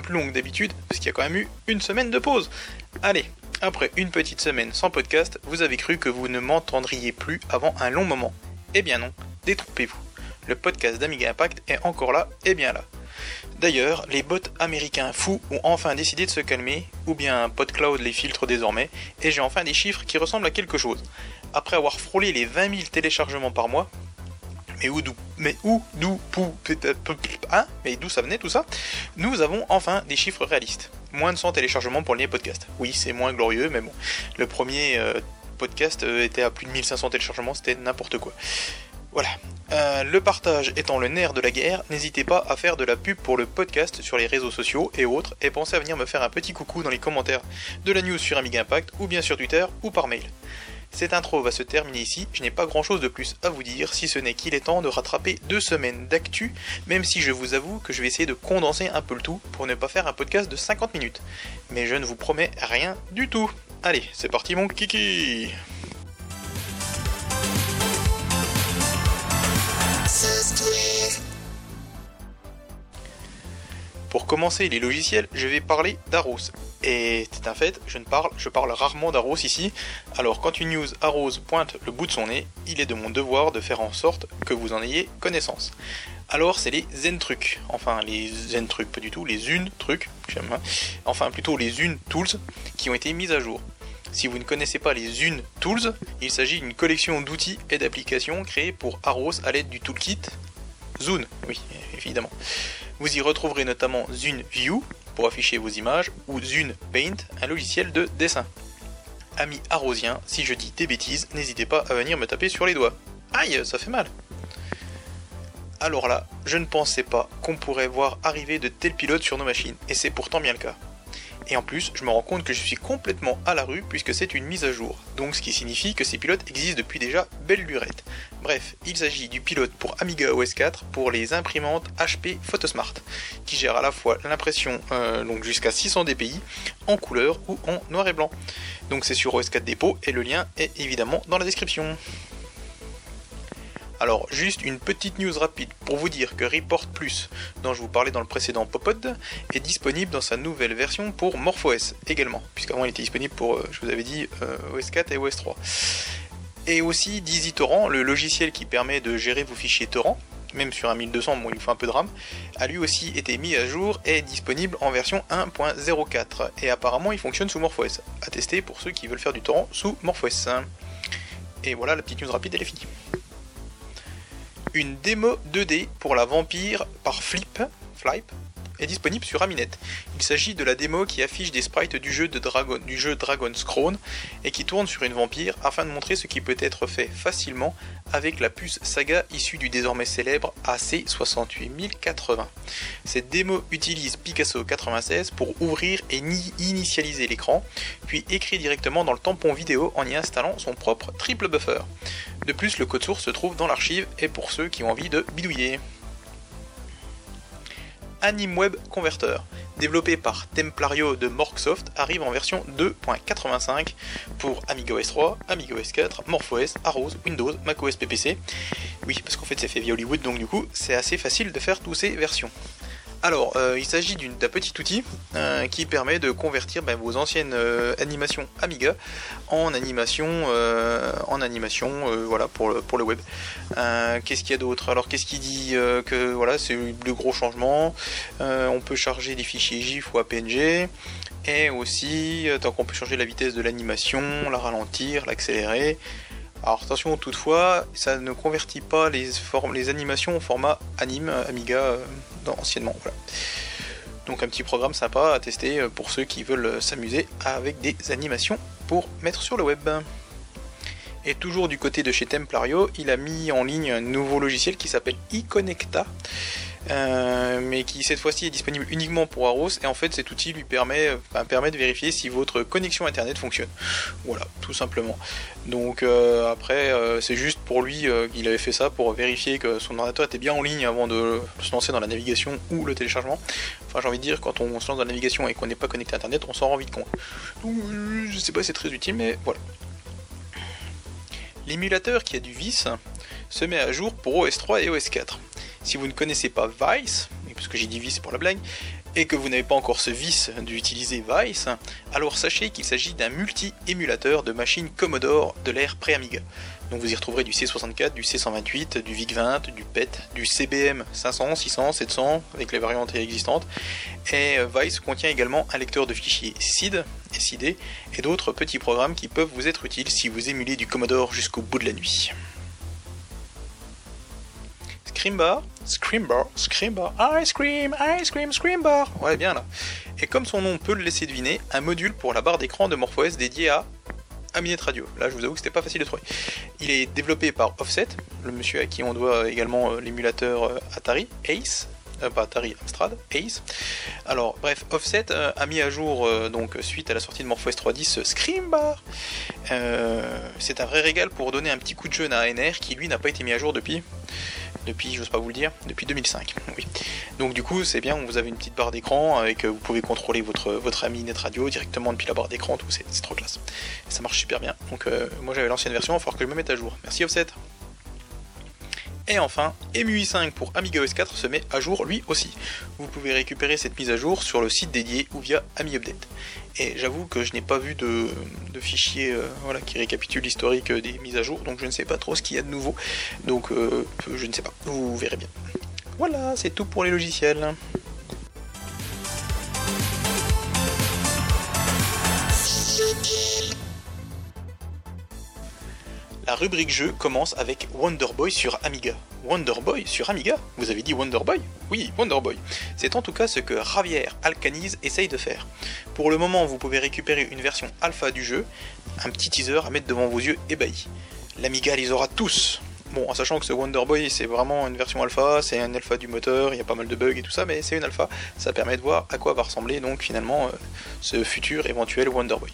plus long que d'habitude, parce qu'il y a quand même eu une semaine de pause. Allez, après une petite semaine sans podcast, vous avez cru que vous ne m'entendriez plus avant un long moment. Eh bien non, détrompez-vous. Le podcast d'Amiga Impact est encore là et bien là. D'ailleurs, les bots américains fous ont enfin décidé de se calmer, ou bien PodCloud les filtre désormais, et j'ai enfin des chiffres qui ressemblent à quelque chose. Après avoir frôlé les 20 000 téléchargements par mois, mais où d'où Mais où d'où Hein Mais d'où ça venait tout ça Nous avons enfin des chiffres réalistes. Moins de 100 téléchargements pour le podcast. Oui, c'est moins glorieux, mais bon. Le premier euh, podcast euh, était à plus de 1500 téléchargements, c'était n'importe quoi. Voilà. Euh, le partage étant le nerf de la guerre, n'hésitez pas à faire de la pub pour le podcast sur les réseaux sociaux et autres, et pensez à venir me faire un petit coucou dans les commentaires de la news sur Amiga Impact, ou bien sur Twitter, ou par mail. Cette intro va se terminer ici, je n'ai pas grand chose de plus à vous dire, si ce n'est qu'il est temps de rattraper deux semaines d'actu, même si je vous avoue que je vais essayer de condenser un peu le tout pour ne pas faire un podcast de 50 minutes. Mais je ne vous promets rien du tout. Allez, c'est parti mon kiki Pour commencer les logiciels, je vais parler d'Aros. Et c'est un fait, je ne parle, rarement d'Aros ici. Alors quand une news Aros pointe le bout de son nez, il est de mon devoir de faire en sorte que vous en ayez connaissance. Alors c'est les Zen trucs, enfin les Zen trucs, pas du tout, les une trucs, j'aime, hein. enfin plutôt les une tools qui ont été mises à jour. Si vous ne connaissez pas les une tools, il s'agit d'une collection d'outils et d'applications créées pour Aros à l'aide du toolkit Zune, oui évidemment. Vous y retrouverez notamment Zune View pour afficher vos images ou Zune Paint, un logiciel de dessin. Amis arrosiens, si je dis des bêtises, n'hésitez pas à venir me taper sur les doigts. Aïe, ça fait mal. Alors là, je ne pensais pas qu'on pourrait voir arriver de tels pilotes sur nos machines, et c'est pourtant bien le cas. Et en plus, je me rends compte que je suis complètement à la rue puisque c'est une mise à jour, donc ce qui signifie que ces pilotes existent depuis déjà belle lurette. Bref, il s'agit du pilote pour Amiga OS 4 pour les imprimantes HP Photosmart, qui gère à la fois l'impression euh, jusqu'à 600 dpi en couleur ou en noir et blanc. Donc c'est sur OS 4 Dépôt et le lien est évidemment dans la description. Alors, juste une petite news rapide pour vous dire que Report Plus, dont je vous parlais dans le précédent Popod, est disponible dans sa nouvelle version pour MorphOS également, puisqu'avant il était disponible pour, euh, je vous avais dit, euh, OS 4 et OS 3. Et aussi Dizzy Torrent, le logiciel qui permet de gérer vos fichiers torrent, même sur un 1200, bon il faut un peu de RAM, a lui aussi été mis à jour et est disponible en version 1.04. Et apparemment il fonctionne sous MorphOS. À tester pour ceux qui veulent faire du torrent sous MorphOS. Et voilà, la petite news rapide, elle est finie une démo 2D pour la vampire par Flip, Flip est disponible sur Aminet. Il s'agit de la démo qui affiche des sprites du jeu, Dragon, du jeu Dragon's Crown et qui tourne sur une vampire afin de montrer ce qui peut être fait facilement avec la puce Saga issue du désormais célèbre AC68080. Cette démo utilise Picasso 96 pour ouvrir et initialiser l'écran, puis écrit directement dans le tampon vidéo en y installant son propre triple buffer. De plus, le code source se trouve dans l'archive et pour ceux qui ont envie de bidouiller. AnimeWeb Converter, développé par Templario de Morksoft, arrive en version 2.85 pour Amiga OS 3, Amiga OS 4, MorphOS, Arrows, Windows, macOS PPC. Oui, parce qu'en fait c'est fait via Hollywood, donc du coup c'est assez facile de faire toutes ces versions. Alors, euh, il s'agit d'un petit outil euh, qui permet de convertir ben, vos anciennes euh, animations Amiga en animation, en animation, voilà pour le, pour le web. qu'est-ce qu'il y a d'autre? Alors, qu'est-ce qu'il dit que voilà, c'est le gros changement. on peut charger des fichiers GIF ou APNG. Et aussi, tant qu'on peut changer la vitesse de l'animation, la ralentir, l'accélérer. Alors attention toutefois, ça ne convertit pas les, animations au format anime Amiga euh, anciennement. Donc un petit programme sympa à tester euh, pour ceux qui veulent euh, s'amuser avec des animations pour mettre sur le web. Et toujours du côté de chez Templario, il a mis en ligne un nouveau logiciel qui s'appelle iConnecta. Euh, mais qui cette fois-ci est disponible uniquement pour Aros et en fait cet outil lui permet, permet de vérifier si votre connexion internet fonctionne. Voilà, tout simplement. Donc euh, après euh, c'est juste pour lui qu'il avait fait ça pour vérifier que son ordinateur était bien en ligne avant de se lancer dans la navigation ou le téléchargement. Enfin j'ai envie de dire quand on se lance dans la navigation et qu'on n'est pas connecté à internet on s'en rend vite compte. Donc je sais pas si c'est très utile mais voilà. L'émulateur qui a du vice se met à jour pour OS 3 et OS 4. Si vous ne connaissez pas Vice, parce que j'ai dit Vice pour la blague, et que vous n'avez pas encore ce vice d'utiliser Vice, alors sachez qu'il s'agit d'un multi-émulateur de machines Commodore de l'ère pré-Amiga. Donc vous y retrouverez du C64, du C128, du VIC-20, du PET, du CBM 500, 600, 700 avec les variantes existantes. Et euh, Vice contient également un lecteur de fichiers SID, SID et d'autres petits programmes qui peuvent vous être utiles si vous émulez du Commodore jusqu'au bout de la nuit. Screambar, Screambar, Screambar, Ice Cream, Ice Cream, Screambar. Ouais, bien là. Et comme son nom peut le laisser deviner, un module pour la barre d'écran de MorphOS dédié à Aminet Radio. Là, je vous avoue que c'était pas facile de trouver. Il est développé par Offset, le monsieur à qui on doit également euh, l'émulateur euh, Atari, Ace, euh, pas Atari, Amstrad, Ace. Alors, bref, Offset a mis à jour, donc suite à la sortie de MorphOS 3.10, Screambar. c'est un vrai régal pour donner un petit coup de jeune à ANR qui lui n'a pas été mis à jour depuis depuis, j'ose pas vous le dire, depuis 2005. Oui. Donc du coup, c'est bien, vous avez une petite barre d'écran avec, euh, vous pouvez contrôler votre, votre ami Net Radio directement depuis la barre d'écran, tout, c'est trop classe. ça marche super bien. Donc euh, moi j'avais l'ancienne version, il va falloir que je me mette à jour. Merci Offset. Et enfin, EMUI 5 pour Amiga OS 4 se met à jour lui aussi. Vous pouvez récupérer cette mise à jour sur le site dédié ou via AmiUpdate. Et j'avoue que je n'ai pas vu de, fichier euh, qui récapitule l'historique des mises à jour, donc je ne sais pas trop ce qu'il y a de nouveau. Donc euh, je ne sais pas, vous verrez bien. Voilà, c'est tout pour les logiciels. La rubrique jeu commence avec Wonder Boy sur Amiga. Wonder Boy sur Amiga Vous avez dit Wonder Boy Oui, Wonder Boy. C'est en tout cas ce que Javier Alcaniz essaye de faire. Pour le moment, vous pouvez récupérer une version alpha du jeu, un petit teaser à mettre devant vos yeux ébahis. L'Amiga les aura tous. Bon, en sachant que ce Wonder Boy, c'est vraiment une version alpha, c'est un alpha du moteur, il y a pas mal de bugs et tout ça, mais c'est une alpha. Ça permet de voir à quoi va ressembler donc finalement euh, ce futur éventuel Wonder Boy.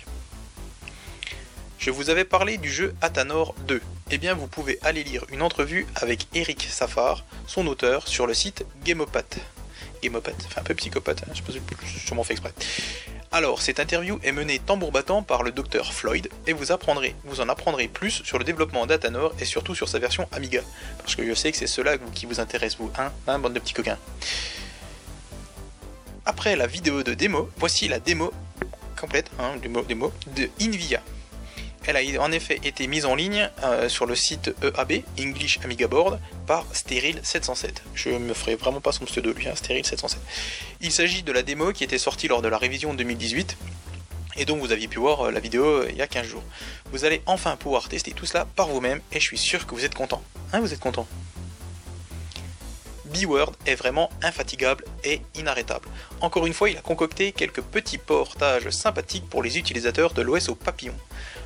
Je vous avais parlé du jeu Athanor 2. Eh bien, vous pouvez aller lire une entrevue avec Eric Safar, son auteur, sur le site Gameopath. Gameopath, enfin un peu psychopathe, hein, je sais pas si sûrement fait exprès. Alors, cette interview est menée tambour battant par le docteur Floyd et vous apprendrez, vous en apprendrez plus sur le développement d'Athanor et surtout sur sa version Amiga. Parce que je sais que c'est cela qui vous intéresse, vous, hein, hein, bande de petits coquins. Après la vidéo de démo, voici la démo complète, hein, démo, démo de Invia. Elle a en effet été mise en ligne euh, sur le site EAB, English Amiga Board, par Steril707. Je me ferai vraiment pas son pseudo lui, hein, Steril707. Il s'agit de la démo qui était sortie lors de la révision 2018 et dont vous aviez pu voir euh, la vidéo euh, il y a 15 jours. Vous allez enfin pouvoir tester tout cela par vous-même et je suis sûr que vous êtes content. Hein, vous êtes content? B-Word est vraiment infatigable et inarrêtable. Encore une fois, il a concocté quelques petits portages sympathiques pour les utilisateurs de l'OS au papillon.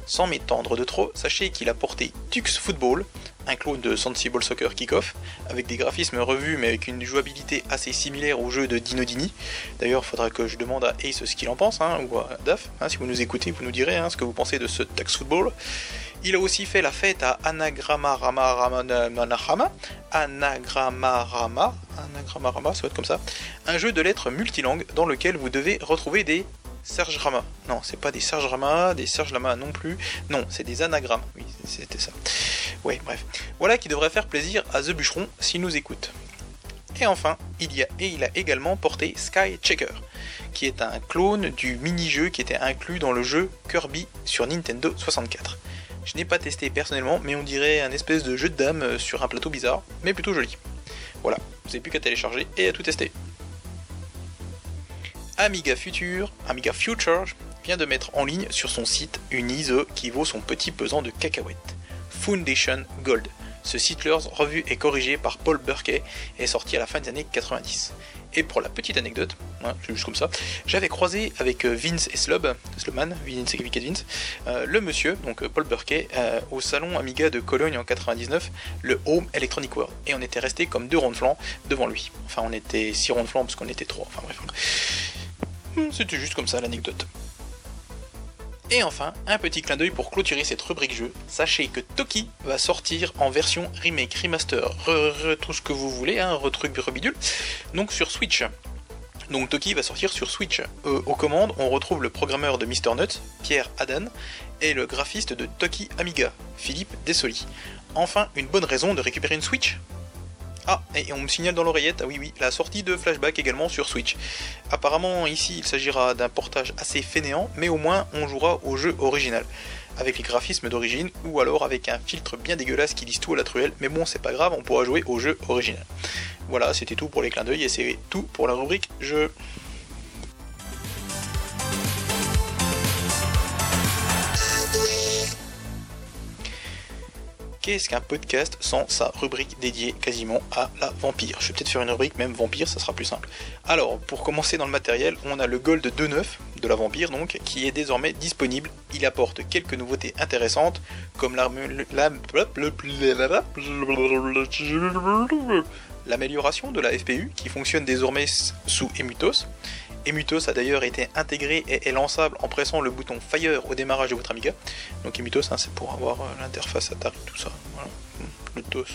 Sans m'étendre de trop, sachez qu'il a porté Tux Football, un clone de Sensible Soccer Kickoff, avec des graphismes revus mais avec une jouabilité assez similaire au jeu de Dinodini. D'ailleurs, il faudra que je demande à Ace ce qu'il en pense, hein, ou à Daf, hein, si vous nous écoutez, vous nous direz hein, ce que vous pensez de ce Tux Football. Il a aussi fait la fête à Anagramma Rama Rama Anagramma Rama, Anagramma Rama, ça va être comme ça, un jeu de lettres multilangue dans lequel vous devez retrouver des Serge Rama. Non, c'est pas des Serge Rama, des Serge Lama non plus. Non, c'est des anagrammes. Oui, c'était ça. Ouais, bref. Voilà qui devrait faire plaisir à The Bûcheron s'il nous écoute. Et enfin, il y a et il a également porté Sky Checker, qui est un clone du mini-jeu qui était inclus dans le jeu Kirby sur Nintendo 64. Je n'ai pas testé personnellement, mais on dirait un espèce de jeu de dames sur un plateau bizarre, mais plutôt joli. Voilà, vous n'avez plus qu'à télécharger et à tout tester. Amiga Future, Amiga Future vient de mettre en ligne sur son site une ISO qui vaut son petit pesant de cacahuètes. Foundation Gold. Ce Sitlers revu et corrigé par Paul Burkey est sorti à la fin des années 90. Et pour la petite anecdote, hein, juste comme ça, j'avais croisé avec euh, Vince et Slob, Slobman, Vince et Vince, euh, le monsieur, donc euh, Paul Burkey, au salon Amiga de Cologne en 99, le Home Electronic World. Et on était restés comme deux ronds de flanc devant lui. Enfin, on était six ronds de flanc parce qu'on était trois. Enfin bref. C'était juste comme ça l'anecdote. Et enfin, un petit clin d'œil pour clôturer cette rubrique jeu. Sachez que Toki va sortir en version remake, remaster, re, tout ce que vous voulez, hein, retruc rebidule, donc sur Switch. Donc Toki va sortir sur Switch. Euh, aux commandes, on retrouve le programmeur de Mr. Nut, Pierre Adan, et le graphiste de Toki Amiga, Philippe Dessoli. Enfin, une bonne raison de récupérer une Switch ah, et on me signale dans l'oreillette, ah oui oui, la sortie de Flashback également sur Switch. Apparemment ici il s'agira d'un portage assez fainéant, mais au moins on jouera au jeu original, avec les graphismes d'origine, ou alors avec un filtre bien dégueulasse qui lisse tout à la truelle, mais bon c'est pas grave, on pourra jouer au jeu original. Voilà, c'était tout pour les clins d'œil et c'est tout pour la rubrique jeu. Qu'est-ce qu'un podcast sans sa rubrique dédiée quasiment à la vampire? Je vais peut-être faire une rubrique même vampire, ça sera plus simple. Alors, pour commencer dans le matériel, on a le Gold 2.9 de la vampire donc, qui est désormais disponible. Il apporte quelques nouveautés intéressantes, comme l'amélioration de la FPU qui fonctionne désormais sous Emutos. Emutos a d'ailleurs été intégré et est lançable en pressant le bouton Fire au démarrage de votre Amiga. Donc Emutos, hein, c'est pour avoir euh, l'interface Atari, tout ça. DOS.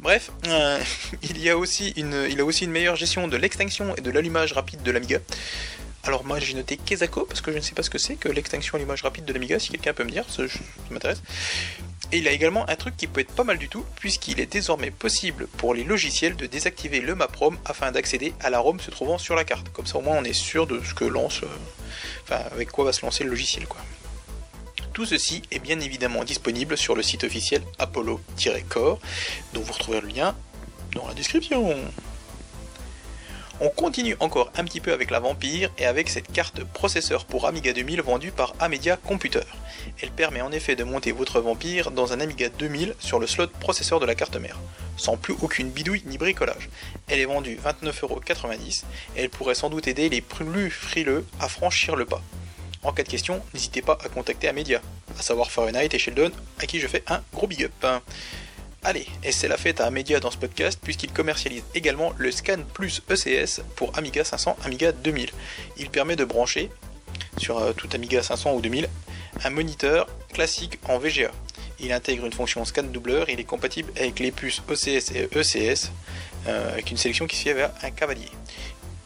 Bref, il, a aussi une, meilleure gestion de l'extinction et de l'allumage rapide de l'Amiga. Alors moi j'ai noté Kezako parce que je ne sais pas ce que c'est que l'extinction allumage rapide de l'Amiga, si quelqu'un peut me dire, ça m'intéresse. Et il a également un truc qui peut être pas mal du tout, puisqu'il est désormais possible pour les logiciels de désactiver le MapROM afin d'accéder à la ROM se trouvant sur la carte. Comme ça au moins on est sûr de ce que lance, euh, enfin avec quoi va se lancer le logiciel. Tout ceci est bien évidemment disponible sur le site officiel Apollo-Core, dont vous retrouverez le lien dans la description. On continue encore un petit peu avec la Vampire et avec cette carte processeur pour Amiga 2000 vendue par Amedia Computer. Elle permet en effet de monter votre Vampire dans un Amiga 2000 sur le slot processeur de la carte mère, sans plus aucune bidouille ni bricolage. Elle est vendue 29,90€ et elle pourrait sans doute aider les plus frileux à franchir le pas. En cas de question, n'hésitez pas à contacter Amedia, à savoir Fahrenheit et Sheldon, à qui je fais un gros big up. Allez, et c'est la fête à Amedia dans ce podcast puisqu'il commercialise également le Scan Plus ECS pour Amiga 500, Amiga 2000. Il permet de brancher sur euh, tout Amiga 500 ou 2000 un moniteur classique en VGA. Il intègre une fonction scan doubleur, il est compatible avec les puces OCS et ECS, euh, avec une sélection qui se fait vers un cavalier.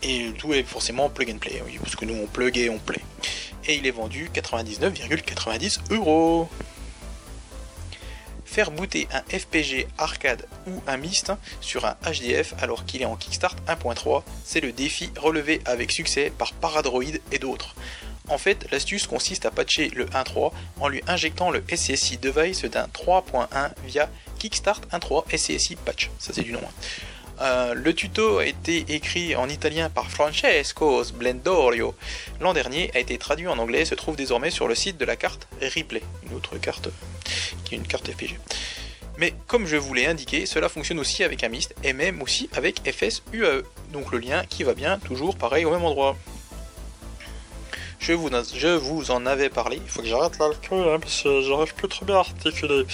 Et tout est forcément plug and play, oui, parce que nous on plug et on play. Et il est vendu 99,90 euros. Faire booter un FPG arcade ou un MIST sur un HDF alors qu'il est en Kickstart 1.3, c'est le défi relevé avec succès par Paradroid et d'autres. En fait, l'astuce consiste à patcher le 1.3 en lui injectant le SCSI device d'un 3.1 via Kickstart 1.3 SCSI patch. Ça c'est du nom. Hein. Euh, le tuto a été écrit en italien par Francesco Splendorio. L'an dernier a été traduit en anglais et se trouve désormais sur le site de la carte Replay, une autre carte qui est une carte FPG. Mais comme je vous l'ai indiqué, cela fonctionne aussi avec un MIST et même aussi avec FS UAE. Donc le lien qui va bien, toujours pareil au même endroit. Je vous, je vous en avais parlé, il faut que j'arrête l'alcool hein, parce que j'arrive plus trop bien à articuler.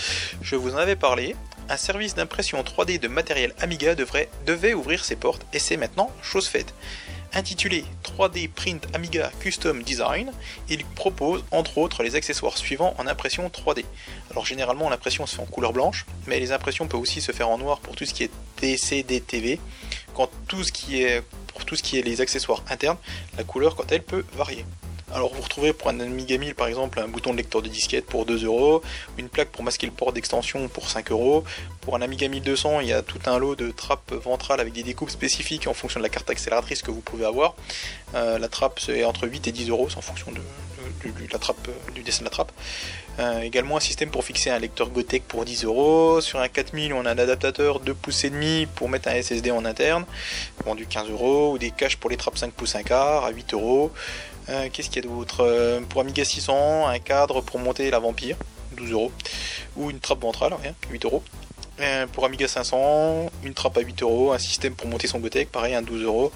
Je vous en avais parlé, un service d'impression 3D de matériel Amiga devrait, devait ouvrir ses portes et c'est maintenant chose faite. Intitulé 3D Print Amiga Custom Design, il propose entre autres les accessoires suivants en impression 3D. Alors généralement l'impression se fait en couleur blanche, mais les impressions peuvent aussi se faire en noir pour tout ce qui est DCDTV, quand tout ce qui est pour tout ce qui est les accessoires internes, la couleur quand elle peut varier. Alors vous retrouvez pour un Amiga 1000 par exemple un bouton de lecteur de disquette pour 2 euros, une plaque pour masquer le port d'extension pour 5 euros. Pour un Amiga 1200 il y a tout un lot de trappes ventrales avec des découpes spécifiques en fonction de la carte accélératrice que vous pouvez avoir. Euh, la trappe c'est entre 8 et 10 euros, en fonction de, la trappe, du dessin de la trappe. Euh, également un système pour fixer un lecteur Gotek pour 10 euros. Sur un 4000 on a un adaptateur 2 pouces et demi pour mettre un SSD en interne, vendu 15 euros, ou des caches pour les trappes 5 pouces 1 quart à 8 euros. Euh, qu'est-ce qu'il y a d'autre? Euh, Pour Amiga 600, un cadre pour monter la Vampire, 12 euros. Ou une trappe ventrale, 8 euros. Euh, pour Amiga 500, une trappe à 8 euros, un système pour monter son Gotek, pareil, un 12 euros.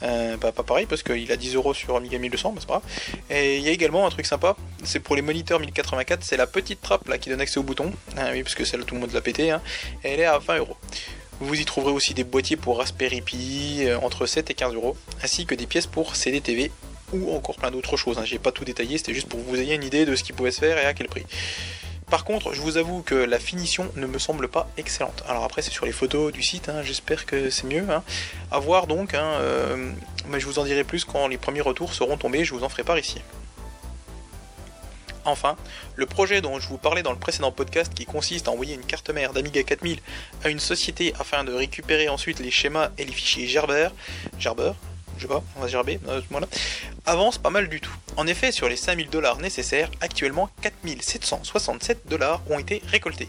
pas pareil parce qu'il a 10 euros sur Amiga 1200, mais c'est pas grave. Et il y a également un truc sympa, c'est pour les moniteurs 1084, c'est la petite trappe là qui donne accès au bouton. Ah oui, parce que celle tout le monde l'a pété. Hein. elle est à 20 euros. Vous y trouverez aussi des boîtiers pour Raspberry Pi entre 7 et 15 euros, ainsi que des pièces pour CD-TV ou encore plein d'autres choses. Hein. J'ai pas tout détaillé, c'était juste pour que vous ayez une idée de ce qui pouvait se faire et à quel prix. Par contre, je vous avoue que la finition ne me semble pas excellente. Alors après, c'est sur les photos du site, hein. j'espère que c'est mieux. Hein. À voir donc, euh, mais je vous en dirai plus quand les premiers retours seront tombés, je vous en ferai part ici. Enfin, le projet dont je vous parlais dans le précédent podcast qui consiste à envoyer une carte mère d'Amiga 4000 à une société afin de récupérer ensuite les schémas et les fichiers Gerber, Gerber, je sais pas, on va gerber, euh, voilà, avance pas mal du tout. En effet, sur les 5000 dollars nécessaires, actuellement 4767 dollars ont été récoltés.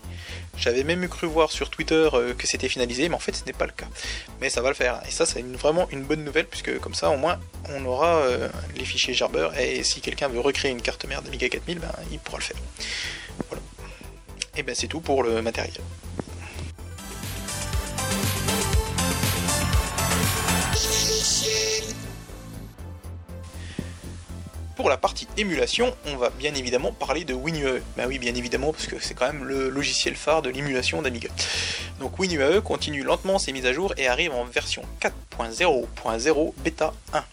J'avais même cru voir sur Twitter euh, que c'était finalisé, mais en fait ce n'est pas le cas. Mais ça va le faire, et ça c'est vraiment une bonne nouvelle, puisque comme ça au moins on aura euh, les fichiers Gerber, et si quelqu'un veut recréer une carte mère d'Amiga 4000, ben, il pourra le faire. Voilà. Et ben c'est tout pour le matériel. Pour la partie émulation, on va bien évidemment parler de WinUAE. Ben oui, bien évidemment, parce que c'est quand même le logiciel phare de l'émulation d'Amiga. Donc WinUAE continue lentement ses mises à jour et arrive en version 4.0.0 bêta 1.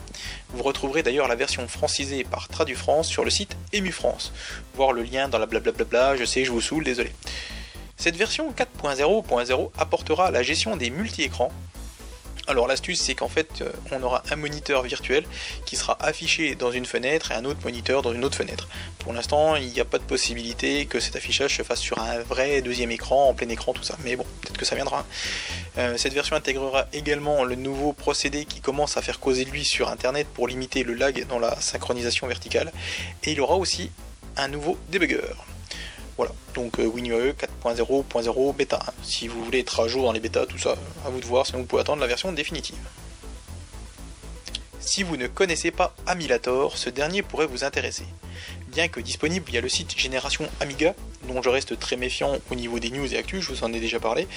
Vous retrouverez d'ailleurs la version francisée par TraduFrance sur le site EmuFrance. Voir le lien dans la blablabla, je sais, je vous saoule, désolé. Cette version 4.0.0 apportera la gestion des multi-écrans, alors l'astuce c'est qu'en fait euh, on aura un moniteur virtuel qui sera affiché dans une fenêtre et un autre moniteur dans une autre fenêtre. Pour l'instant il n'y a pas de possibilité que cet affichage se fasse sur un vrai deuxième écran, en plein écran, tout ça. Mais bon, peut-être que ça viendra. Euh, cette version intégrera également le nouveau procédé qui commence à faire causer lui sur internet pour limiter le lag dans la synchronisation verticale. Et il aura aussi un nouveau debugger. Voilà, donc euh, WinUAE 4.0.0 bêta 1. Si vous voulez être à jour dans les bêtas, tout ça, à vous de voir, sinon vous pouvez attendre la version définitive. Si vous ne connaissez pas Amilator, ce dernier pourrait vous intéresser. Bien que disponible via le site Génération Amiga, dont je reste très méfiant au niveau des news et actus, je vous en ai déjà parlé,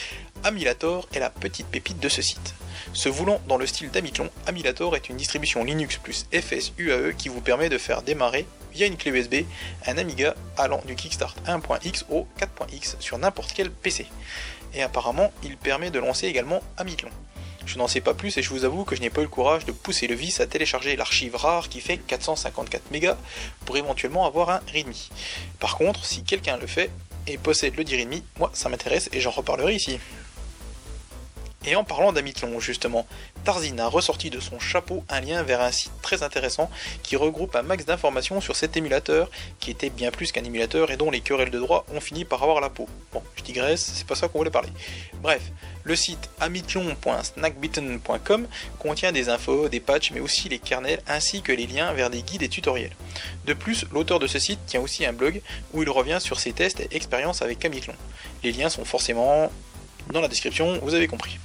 Amilator est la petite pépite de ce site. Se voulant dans le style d'Amitlon, Amilator est une distribution Linux plus FSUAE qui vous permet de faire démarrer via une clé USB un Amiga allant du Kickstart 1.x au 4.x sur n'importe quel PC. Et apparemment, il permet de lancer également Amitlon. Je n'en sais pas plus et je vous avoue que je n'ai pas eu le courage de pousser le vice à télécharger l'archive rare qui fait 454 mégas pour éventuellement avoir un README. Par contre, si quelqu'un le fait et possède le 10 README, moi ça m'intéresse et j'en reparlerai ici. Et en parlant d'Amitlon, justement, Tarzine a ressorti de son chapeau un lien vers un site très intéressant qui regroupe un max d'informations sur cet émulateur, qui était bien plus qu'un émulateur et dont les querelles de droit ont fini par avoir la peau. Bon, je digresse, c'est pas ça qu'on voulait parler. Bref, le site amitlon.snackbitten.com contient des infos, des patchs, mais aussi les kernels ainsi que les liens vers des guides et tutoriels. De plus, l'auteur de ce site tient aussi un blog où il revient sur ses tests et expériences avec Amitlon. Les liens sont forcément dans la description, vous avez compris.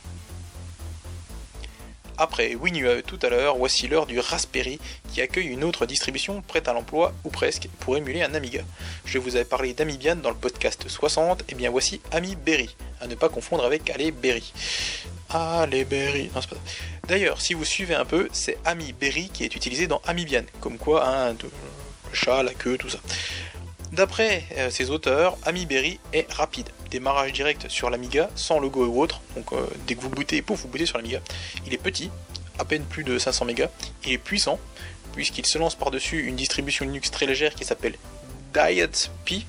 Après WinUAE tout à l'heure, voici l'heure du Raspberry qui accueille une autre distribution prête à l'emploi ou presque pour émuler un Amiga. Je vous avais parlé d'Amibian dans le podcast 60, et bien voici AmiBerry, à ne pas confondre avec AliBerry. AliBerry, non c'est pas D'ailleurs, si vous suivez un peu, c'est AmiBerry qui est utilisé dans Amibian, comme quoi un le chat, la queue, tout ça. D'après euh, ses auteurs, AmiBerry est rapide démarrage direct sur l'Amiga, sans logo ou autre. Donc euh, dès que vous bootez, pouf, vous bootez sur l'Amiga. Il est petit, à peine plus de 500 mégas. Il est puissant, puisqu'il se lance par-dessus une distribution Linux très légère qui s'appelle Diet Pi,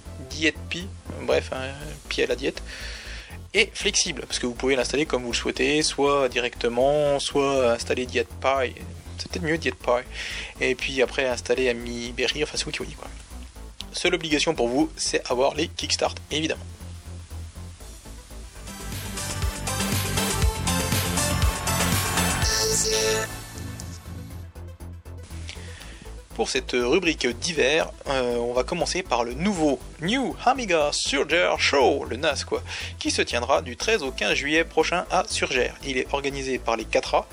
bref, un pi à la diète. Et flexible, parce que vous pouvez l'installer comme vous le souhaitez, soit directement, soit installer Diet Pi, c'est peut-être mieux Diet Pi, et puis après installer Ami Berry, enfin c'est vous qui quoi. Seule obligation pour vous, c'est avoir les Kickstart, évidemment. Pour cette rubrique d'hiver, euh, on va commencer par le nouveau New Amiga Surger Show, le NAS quoi, qui se tiendra du 13 au 15 juillet prochain à Surgère. Il est organisé par les 4A.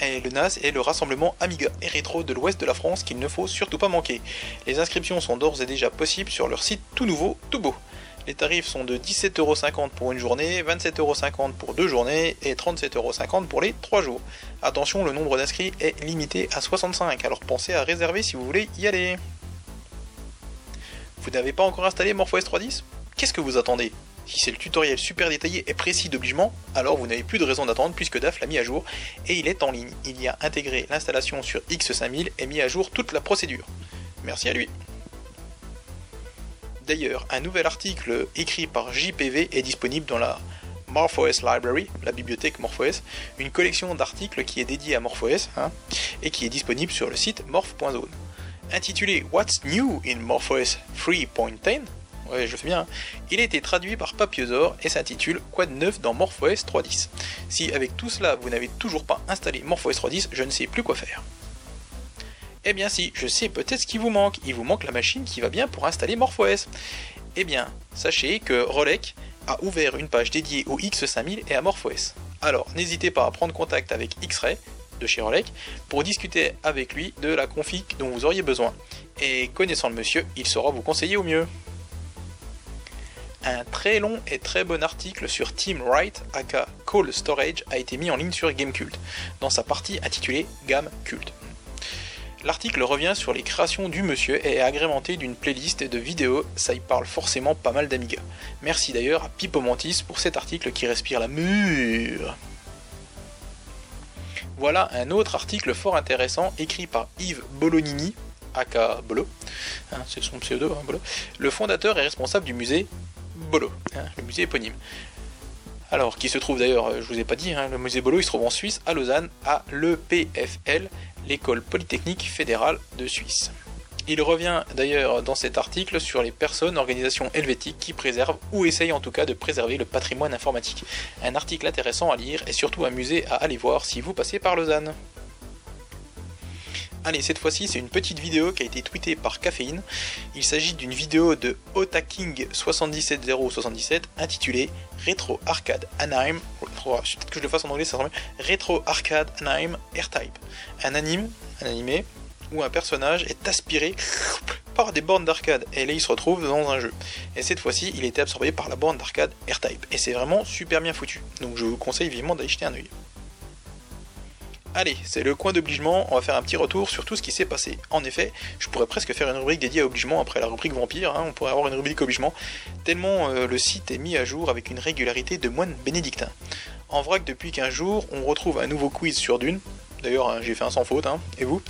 Et le NAS est le rassemblement Amiga et rétro de l'ouest de la France qu'il ne faut surtout pas manquer. Les inscriptions sont d'ores et déjà possibles sur leur site tout nouveau, tout beau. Les tarifs sont de 17,50€ pour une journée, 27,50€ pour deux journées et 37,50€ pour les trois jours. Attention, le nombre d'inscrits est limité à 65, alors pensez à réserver si vous voulez y aller. Vous n'avez pas encore installé MorphOS 3.10 Qu'est-ce que vous attendez? Si c'est le tutoriel super détaillé et précis d'obligement, alors vous n'avez plus de raison d'attendre puisque DAF l'a mis à jour et il est en ligne. Il y a intégré l'installation sur X5000 et mis à jour toute la procédure. Merci à lui. D'ailleurs, un nouvel article écrit par JPV est disponible dans la MorphOS Library, la bibliothèque MorphOS, une collection d'articles qui est dédiée à MorphOS hein, et qui est disponible sur le site morph.zone. Intitulé What's New in MorphOS 3.10, ouais je fais bien, hein. il a été traduit par Papiosor et s'intitule Quoi de neuf dans MorphOS 3.10 Si avec tout cela vous n'avez toujours pas installé MorphOS 3.10, je ne sais plus quoi faire. Eh bien si, je sais peut-être ce qui vous manque, il vous manque la machine qui va bien pour installer MorphOS. Eh bien, sachez que Rolec a ouvert une page dédiée au X5000 et à MorphOS. Alors, n'hésitez pas à prendre contact avec X-Ray de chez Rolec pour discuter avec lui de la config dont vous auriez besoin. Et connaissant le monsieur, il saura vous conseiller au mieux. Un très long et très bon article sur Team Wright, aka Call Storage, a été mis en ligne sur Gamecult, dans sa partie intitulée Gamme Cult. L'article revient sur les créations du monsieur et est agrémenté d'une playlist de vidéos, ça y parle forcément pas mal d'Amiga. Merci d'ailleurs à Pipo Mantis pour cet article qui respire la mûre. Voilà un autre article fort intéressant écrit par Yves Bolognini, aka Bolo, hein, c'est son pseudo, hein, Bolo, le fondateur et responsable du musée Bolo, hein, le musée éponyme. Alors, qui se trouve d'ailleurs, je vous ai pas dit, le musée Bolo il se trouve en Suisse, à Lausanne, à l'EPFL, l'école polytechnique fédérale de Suisse. Il revient d'ailleurs dans cet article sur les personnes, organisations helvétiques qui préservent ou essayent en tout cas de préserver le patrimoine informatique. Un article intéressant à lire et surtout amusé à aller voir si vous passez par Lausanne. Allez, cette fois-ci, c'est une petite vidéo qui a été tweetée par Caféine. Il s'agit d'une vidéo de Otaking77077 intitulée Retro Arcade Anaheim. Peut-être que je le fasse en anglais, ça Retro Arcade Anaheim Airtype. Un anime, un animé, où un personnage est aspiré par des bornes d'arcade et là il se retrouve dans un jeu. Et cette fois-ci, il était absorbé par la borne d'arcade AirType et c'est vraiment super bien foutu. Donc je vous conseille vivement d'aller jeter un oeil. Allez, c'est le coin d'obligement, on va faire un petit retour sur tout ce qui s'est passé. En effet, je pourrais presque faire une rubrique dédiée à obligement après la rubrique vampire, hein, on pourrait avoir une rubrique obligement, tellement euh, le site est mis à jour avec une régularité de moine bénédictin. En vrac, depuis 15 jours, on retrouve un nouveau quiz sur Dune, d'ailleurs hein, j'ai fait un sans faute, hein, et vous?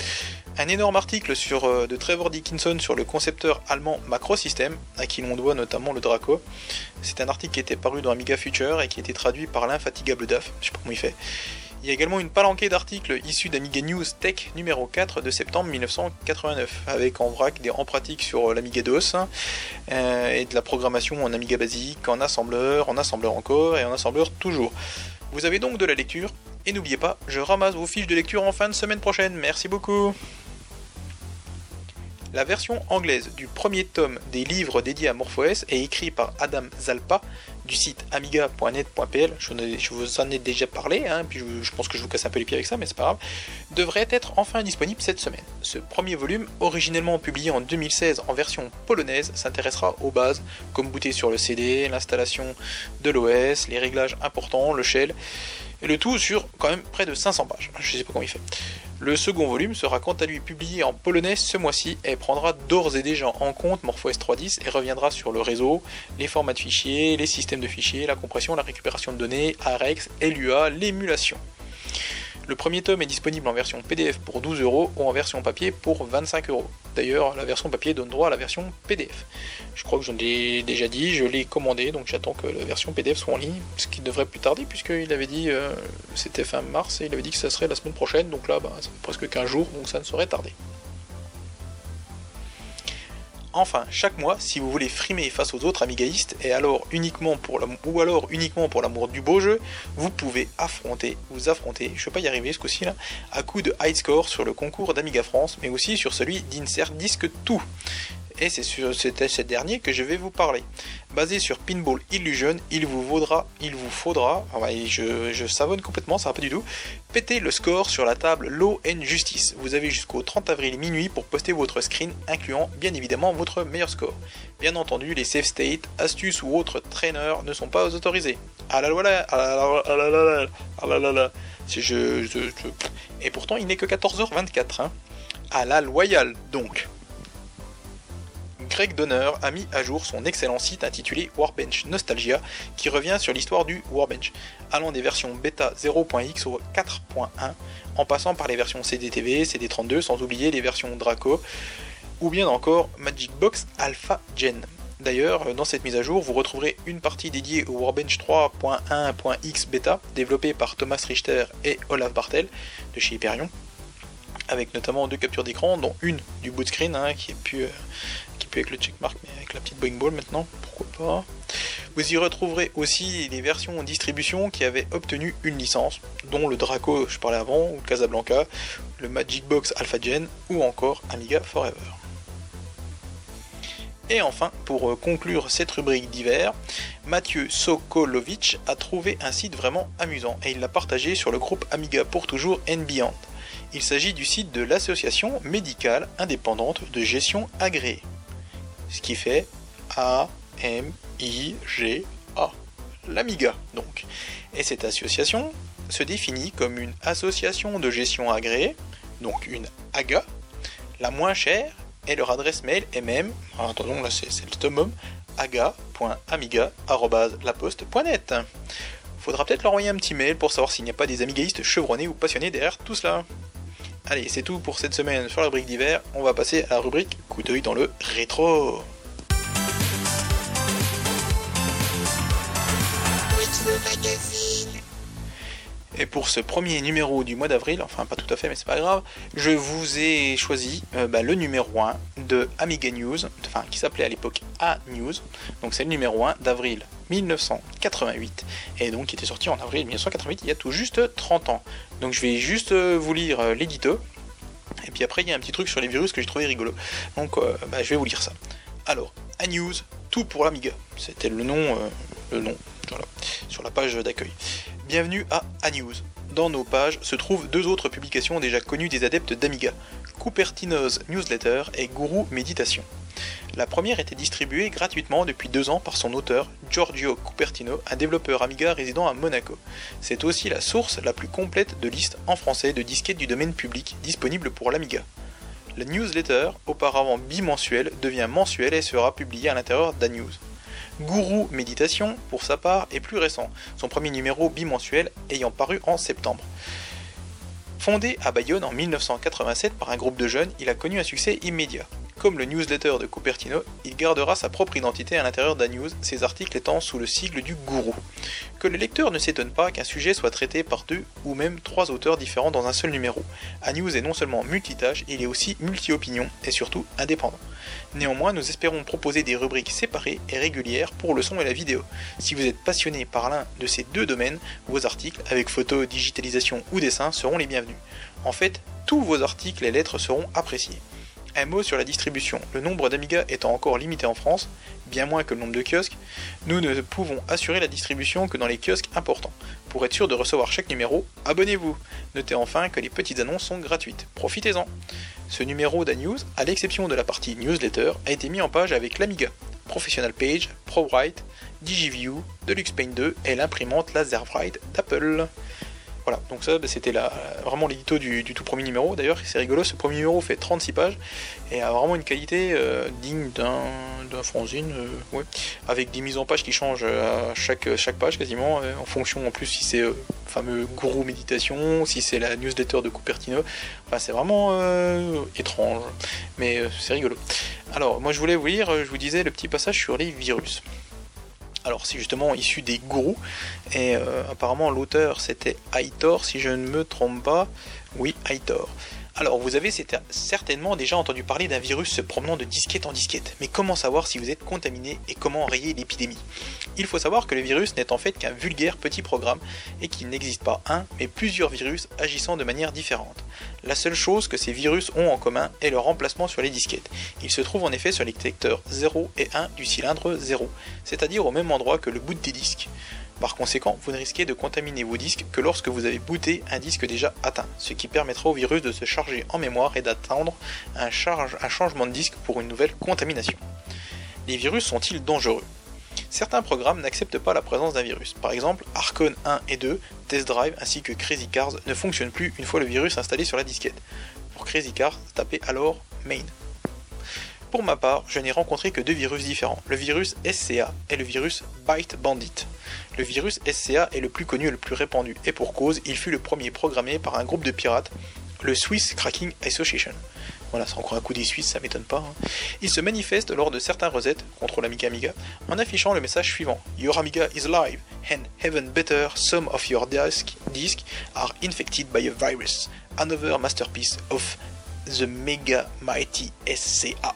Un énorme article euh, de Trevor Dickinson sur le concepteur allemand Macrosystem, à qui l'on doit notamment le Draco. C'est un article qui était paru dans Amiga Future et qui été traduit par l'infatigable DAF, je sais pas comment il fait. Il y a également une palanquée d'articles issus d'Amiga News Tech numéro 4 de septembre 1989, avec en vrac des en pratique sur l'Amiga DOS euh, et de la programmation en Amiga basique, en assembleur, en assembleur encore et en assembleur toujours. Vous avez donc de la lecture, et n'oubliez pas, je ramasse vos fiches de lecture en fin de semaine prochaine. Merci beaucoup la version anglaise du premier tome des livres dédiés à MorphOS est écrite par Adam Zalpa du site amiga.net.pl, je, vous en ai déjà parlé, hein, puis je, pense que je vous casse un peu les pieds avec ça, mais c'est pas grave, devrait être enfin disponible cette semaine. Ce premier volume, originellement publié en 2016 en version polonaise, s'intéressera aux bases, comme booter sur le CD, l'installation de l'OS, les réglages importants, le shell, et le tout sur quand même près de 500 pages. Je sais pas comment il fait. Le second volume sera quant à lui publié en polonais ce mois-ci et prendra d'ores et déjà en compte MorphOS 3.10 et reviendra sur le réseau, les formats de fichiers, les systèmes de fichiers, la compression, la récupération de données, AREX, LUA, l'émulation. Le premier tome est disponible en version PDF pour 12 euros ou en version papier pour 25 euros. D'ailleurs, la version papier donne droit à la version PDF. Je crois que je l'ai déjà dit, je l'ai commandé, donc j'attends que la version PDF soit en ligne, ce qui devrait plus tarder, puisqu'il avait dit, euh, c'était fin mars, et il avait dit que ça serait la semaine prochaine, donc là, bah, ça fait presque 15 jours, donc ça ne saurait tarder. Enfin, chaque mois, si vous voulez frimer face aux autres amigaïstes, et alors uniquement pour ou alors uniquement pour l'amour du beau jeu, vous pouvez affronter, vous affronter, je vais pas y arriver ce coup-ci là, à coup de high score sur le concours d'Amiga France, mais aussi sur celui d'Insert Disque Tout et c'est sur ce dernier que je vais vous parler. Basé sur Pinball Illusion, il vous vaudra, il vous faudra, ah je, savonne complètement, ça va pas du tout, péter le score sur la table Law and Justice. Vous avez jusqu'au 30 avril minuit pour poster votre screen, incluant bien évidemment votre meilleur score. Bien entendu, les save state, astuces ou autres traîneurs ne sont pas autorisés. Ah la voilà, ah la ah la ah la la la, je, Et pourtant, il n'est que 14h24. Hein. À la loyale, donc. Greg Donner a mis à jour son excellent site intitulé Warbench Nostalgia qui revient sur l'histoire du Warbench, allant des versions bêta 0.x au 4.1 en passant par les versions CDTV, CD32 sans oublier les versions Draco ou bien encore Magic Box Alpha Gen. D'ailleurs, dans cette mise à jour, vous retrouverez une partie dédiée au Warbench 3.1.x bêta développée par Thomas Richter et Olaf Bartel de chez Hyperion avec notamment deux captures d'écran, dont une du boot screen, hein, qui est plus, euh, avec le checkmark, mais avec la petite Boeing Ball maintenant, pourquoi pas. Vous y retrouverez aussi les versions en distribution qui avaient obtenu une licence, dont le Draco, je parlais avant, ou le Casablanca, le Magic Box Alpha Gen, ou encore Amiga Forever. Et enfin, pour euh, conclure cette rubrique d'hiver, Mathieu Sokolovic a trouvé un site vraiment amusant et il l'a partagé sur le groupe Amiga pour toujours and Beyond. Il s'agit du site de l'association médicale indépendante de gestion agréée. Ce qui fait A M I G A. L'Amiga donc. Et cette association se définit comme une association de gestion agréée, donc une AGA, la moins chère et leur adresse mail est même, attention là c'est le summum, aga.amiga.laposte.net. Faudra peut-être leur envoyer un petit mail pour savoir s'il n'y a pas des amigaïstes chevronnés ou passionnés derrière tout cela. Allez, c'est tout pour cette semaine sur la rubrique d'hiver. On va passer à la rubrique coup d'œil dans le rétro. Et pour ce premier numéro du mois d'avril, enfin pas tout à fait mais c'est pas grave, je vous ai choisi euh, bah, le numéro 1 de Amiga News, enfin qui s'appelait à l'époque A News, donc c'est le numéro 1 d'avril 1988, et donc qui était sorti en avril 1988, il y a tout juste 30 ans. Donc je vais juste euh, vous lire euh, l'édito, et puis après il y a un petit truc sur les virus que j'ai trouvé rigolo. Donc bah, je vais vous lire ça. Alors, A tout pour l'Amiga, c'était le nom, nom, sur la page d'accueil. Bienvenue à A-News. Dans nos pages se trouvent deux autres publications déjà connues des adeptes d'Amiga, Cupertino's Newsletter et Guru Méditation. La première était distribuée gratuitement depuis deux ans par son auteur, Giorgio Cupertino, un développeur Amiga résidant à Monaco. C'est aussi la source la plus complète de liste en français de disquettes du domaine public disponible pour l'Amiga. La newsletter, auparavant bimensuelle, devient mensuelle et sera publiée à l'intérieur d'A-News. Guru Méditation, pour sa part, est plus récent, son premier numéro bimensuel ayant paru en septembre. Fondé à Bayonne en 1987 par un groupe de jeunes, il a connu un succès immédiat. Comme le newsletter de Cupertino, il gardera sa propre identité à l'intérieur d'A-News, ses articles étant sous le sigle du gourou. Que le lecteur ne s'étonne pas qu'un sujet soit traité par deux ou même trois auteurs différents dans un seul numéro. A-News est non seulement multitâche, il est aussi multi-opinion et surtout indépendant. Néanmoins, nous espérons proposer des rubriques séparées et régulières pour le son et la vidéo. Si vous êtes passionné par l'un de ces deux domaines, vos articles, avec photos, digitalisation ou dessin, seront les bienvenus. En fait, tous vos articles et lettres seront appréciés. Un mot sur la distribution. Le nombre d'Amiga étant encore limité en France, bien moins que le nombre de kiosques, nous ne pouvons assurer la distribution que dans les kiosques importants. Pour être sûr de recevoir chaque numéro, abonnez-vous. Notez enfin que les petites annonces sont gratuites. Profitez-en. Ce numéro d'A-News, à l'exception de la partie newsletter, a été mis en page avec l'Amiga, Professional Page, ProWrite, DigiView, Deluxe Paint 2 et l'imprimante LaserWrite d'Apple. Voilà, donc ça bah, c'était vraiment l'édito du, tout premier numéro. D'ailleurs, c'est rigolo, ce premier numéro fait 36 pages et a vraiment une qualité euh, digne d'un, fanzine, euh, avec des mises en page qui changent à chaque, chaque page quasiment, euh, en fonction en plus si c'est fameux gourou méditation, si c'est la newsletter de Cupertino. Enfin, c'est vraiment étrange, mais c'est rigolo. Alors, moi je voulais vous lire, je vous disais, le petit passage sur les virus. Alors c'est justement issu des gourous, et euh, apparemment l'auteur c'était Aitor, si je ne me trompe pas. Oui, Aitor. Alors vous avez certainement déjà entendu parler d'un virus se promenant de disquette en disquette, mais comment savoir si vous êtes contaminé et comment enrayer l'épidémie? Il faut savoir que le virus n'est en fait qu'un vulgaire petit programme et qu'il n'existe pas un, mais plusieurs virus agissant de manière différente. La seule chose que ces virus ont en commun est leur emplacement sur les disquettes. Ils se trouvent en effet sur les secteurs 0 et 1 du cylindre 0, c'est-à-dire au même endroit que le boot des disques. Par conséquent, vous ne risquez de contaminer vos disques que lorsque vous avez booté un disque déjà atteint, ce qui permettra au virus de se charger en mémoire et d'attendre un, un changement de disque pour une nouvelle contamination. Les virus sont-ils dangereux? Certains programmes n'acceptent pas la présence d'un virus. Par exemple, Arcon 1 et 2, Test Drive ainsi que Crazy Cars ne fonctionnent plus une fois le virus installé sur la disquette. Pour Crazy Cars, tapez alors main. Pour ma part, je n'ai rencontré que deux virus différents, le virus SCA et le virus Byte Bandit. Le virus SCA est le plus connu et le plus répandu, et pour cause, il fut le premier programmé par un groupe de pirates, le Swiss Cracking Association. Voilà, c'est encore un coup des Suisses, ça m'étonne pas. Hein. Il se manifeste lors de certains resets contre l'Amiga Amiga en affichant le message suivant Your Amiga is live, and even better, some of your disks disk are infected by a virus. Another masterpiece of the Mega Mighty SCA.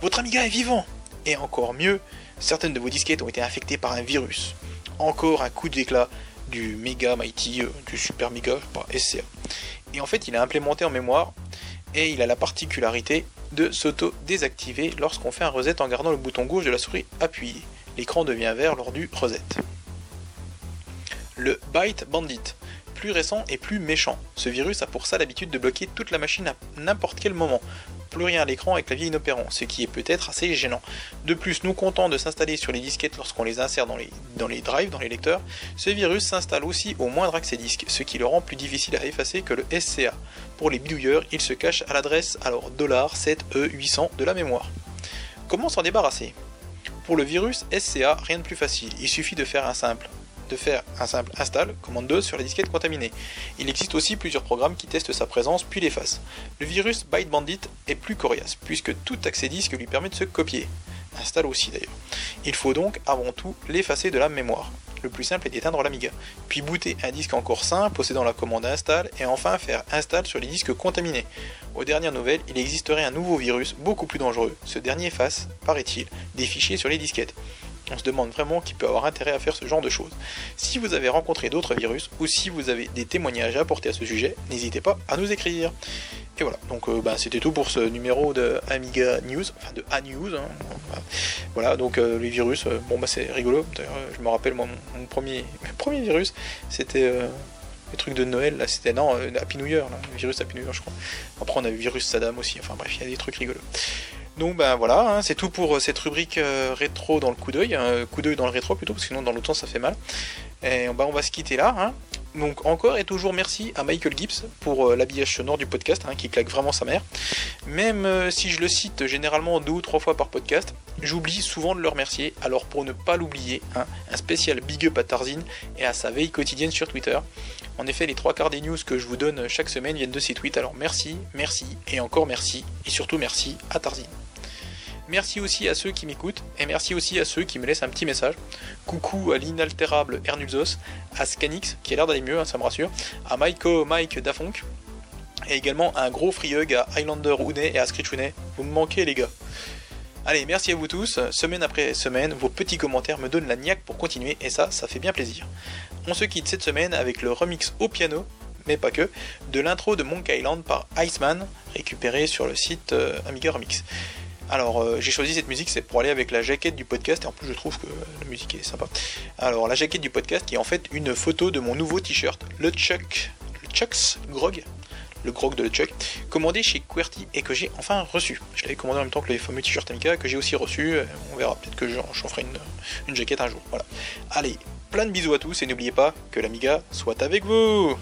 Votre Amiga est vivant Et encore mieux, certaines de vos disquettes ont été infectées par un virus. Encore un coup d'éclat du Mega Mighty, euh, du Super Mega, pas SCA. Et en fait, il est implémenté en mémoire et il a la particularité de s'auto-désactiver lorsqu'on fait un reset en gardant le bouton gauche de la souris appuyé. L'écran devient vert lors du reset. Le Byte Bandit plus récent et plus méchant. Ce virus a pour ça l'habitude de bloquer toute la machine à n'importe quel moment. Plus rien à l'écran avec clavier inopérant, ce qui est peut-être assez gênant. De plus, nous comptant de s'installer sur les disquettes lorsqu'on les insère dans les, drives, dans les lecteurs, ce virus s'installe aussi au moindre accès disque, ce qui le rend plus difficile à effacer que le SCA. Pour les bidouilleurs, il se cache à l'adresse alors $7E800 de la mémoire. Comment s'en débarrasser? Pour le virus SCA, rien de plus facile, il suffit de faire un simple de faire un simple install, commande 2 sur la disquette contaminée. Il existe aussi plusieurs programmes qui testent sa présence puis l'effacent. Le virus Byte Bandit est plus coriace, puisque tout accès disque lui permet de se copier. Installe aussi d'ailleurs. Il faut donc avant tout l'effacer de la mémoire. Le plus simple est d'éteindre l'Amiga, puis booter un disque encore sain possédant la commande install et enfin faire install sur les disques contaminés. Aux dernières nouvelles, il existerait un nouveau virus beaucoup plus dangereux. Ce dernier efface, paraît-il, des fichiers sur les disquettes. On se demande vraiment qui peut avoir intérêt à faire ce genre de choses. Si vous avez rencontré d'autres virus ou si vous avez des témoignages à apporter à ce sujet, n'hésitez pas à nous écrire. Et voilà, donc euh, bah, c'était tout pour ce numéro de Amiga News, enfin de A-News. Hein. Voilà, donc euh, les virus, euh, bon bah c'est rigolo. Je me rappelle, moi, mon, premier, virus, c'était le truc de Noël, là, c'était non, Happy New Year, le virus Happy New Year, je crois. Après, on a eu virus Saddam aussi, enfin bref, il y a des trucs rigolos. Donc ben voilà, hein, c'est tout pour euh, cette rubrique euh, rétro dans le coup d'œil, hein, coup d'œil dans le rétro plutôt, parce que sinon dans l'autre sens ça fait mal. Et ben, on va se quitter là. Hein. Donc encore et toujours merci à Michael Gibbs pour euh, l'habillage sonore du podcast, qui claque vraiment sa mère. Même si je le cite généralement deux ou trois fois par podcast, j'oublie souvent de le remercier. Alors pour ne pas l'oublier, un spécial big up à Tarzine et à sa veille quotidienne sur Twitter. En effet, les trois quarts des news que je vous donne chaque semaine viennent de ses tweets. Alors merci, merci et encore merci et surtout merci à Tarzine. Merci aussi à ceux qui m'écoutent et merci aussi à ceux qui me laissent un petit message. Coucou à l'inaltérable Ernulzos, à Scanix qui a l'air d'aller mieux, hein, ça me rassure, à Maiko Mike Dafonk et également un gros free à Highlander Ounet et à Screechounet. Vous me manquez les gars. Allez, merci à vous tous. Semaine après semaine, vos petits commentaires me donnent la niaque pour continuer et ça, ça fait bien plaisir. On se quitte cette semaine avec le remix au piano, mais pas que, de l'intro de Monk Island par Iceman, récupéré sur le site euh, Amiga Remix. Alors euh, j'ai choisi cette musique, c'est pour aller avec la jaquette du podcast, et en plus je trouve que la musique est sympa. Alors la jaquette du podcast qui est en fait une photo de mon nouveau t-shirt, le Chuck, le Chuck's Grog, le grog de le Chuck, commandé chez QWERTY et que j'ai enfin reçu. Je l'avais commandé en même temps que les fameux t-shirts Amica que j'ai aussi reçu. On verra, peut-être que j'en ferai une, une jaquette un jour. Voilà. Allez, plein de bisous à tous et n'oubliez pas que l'Amiga soit avec vous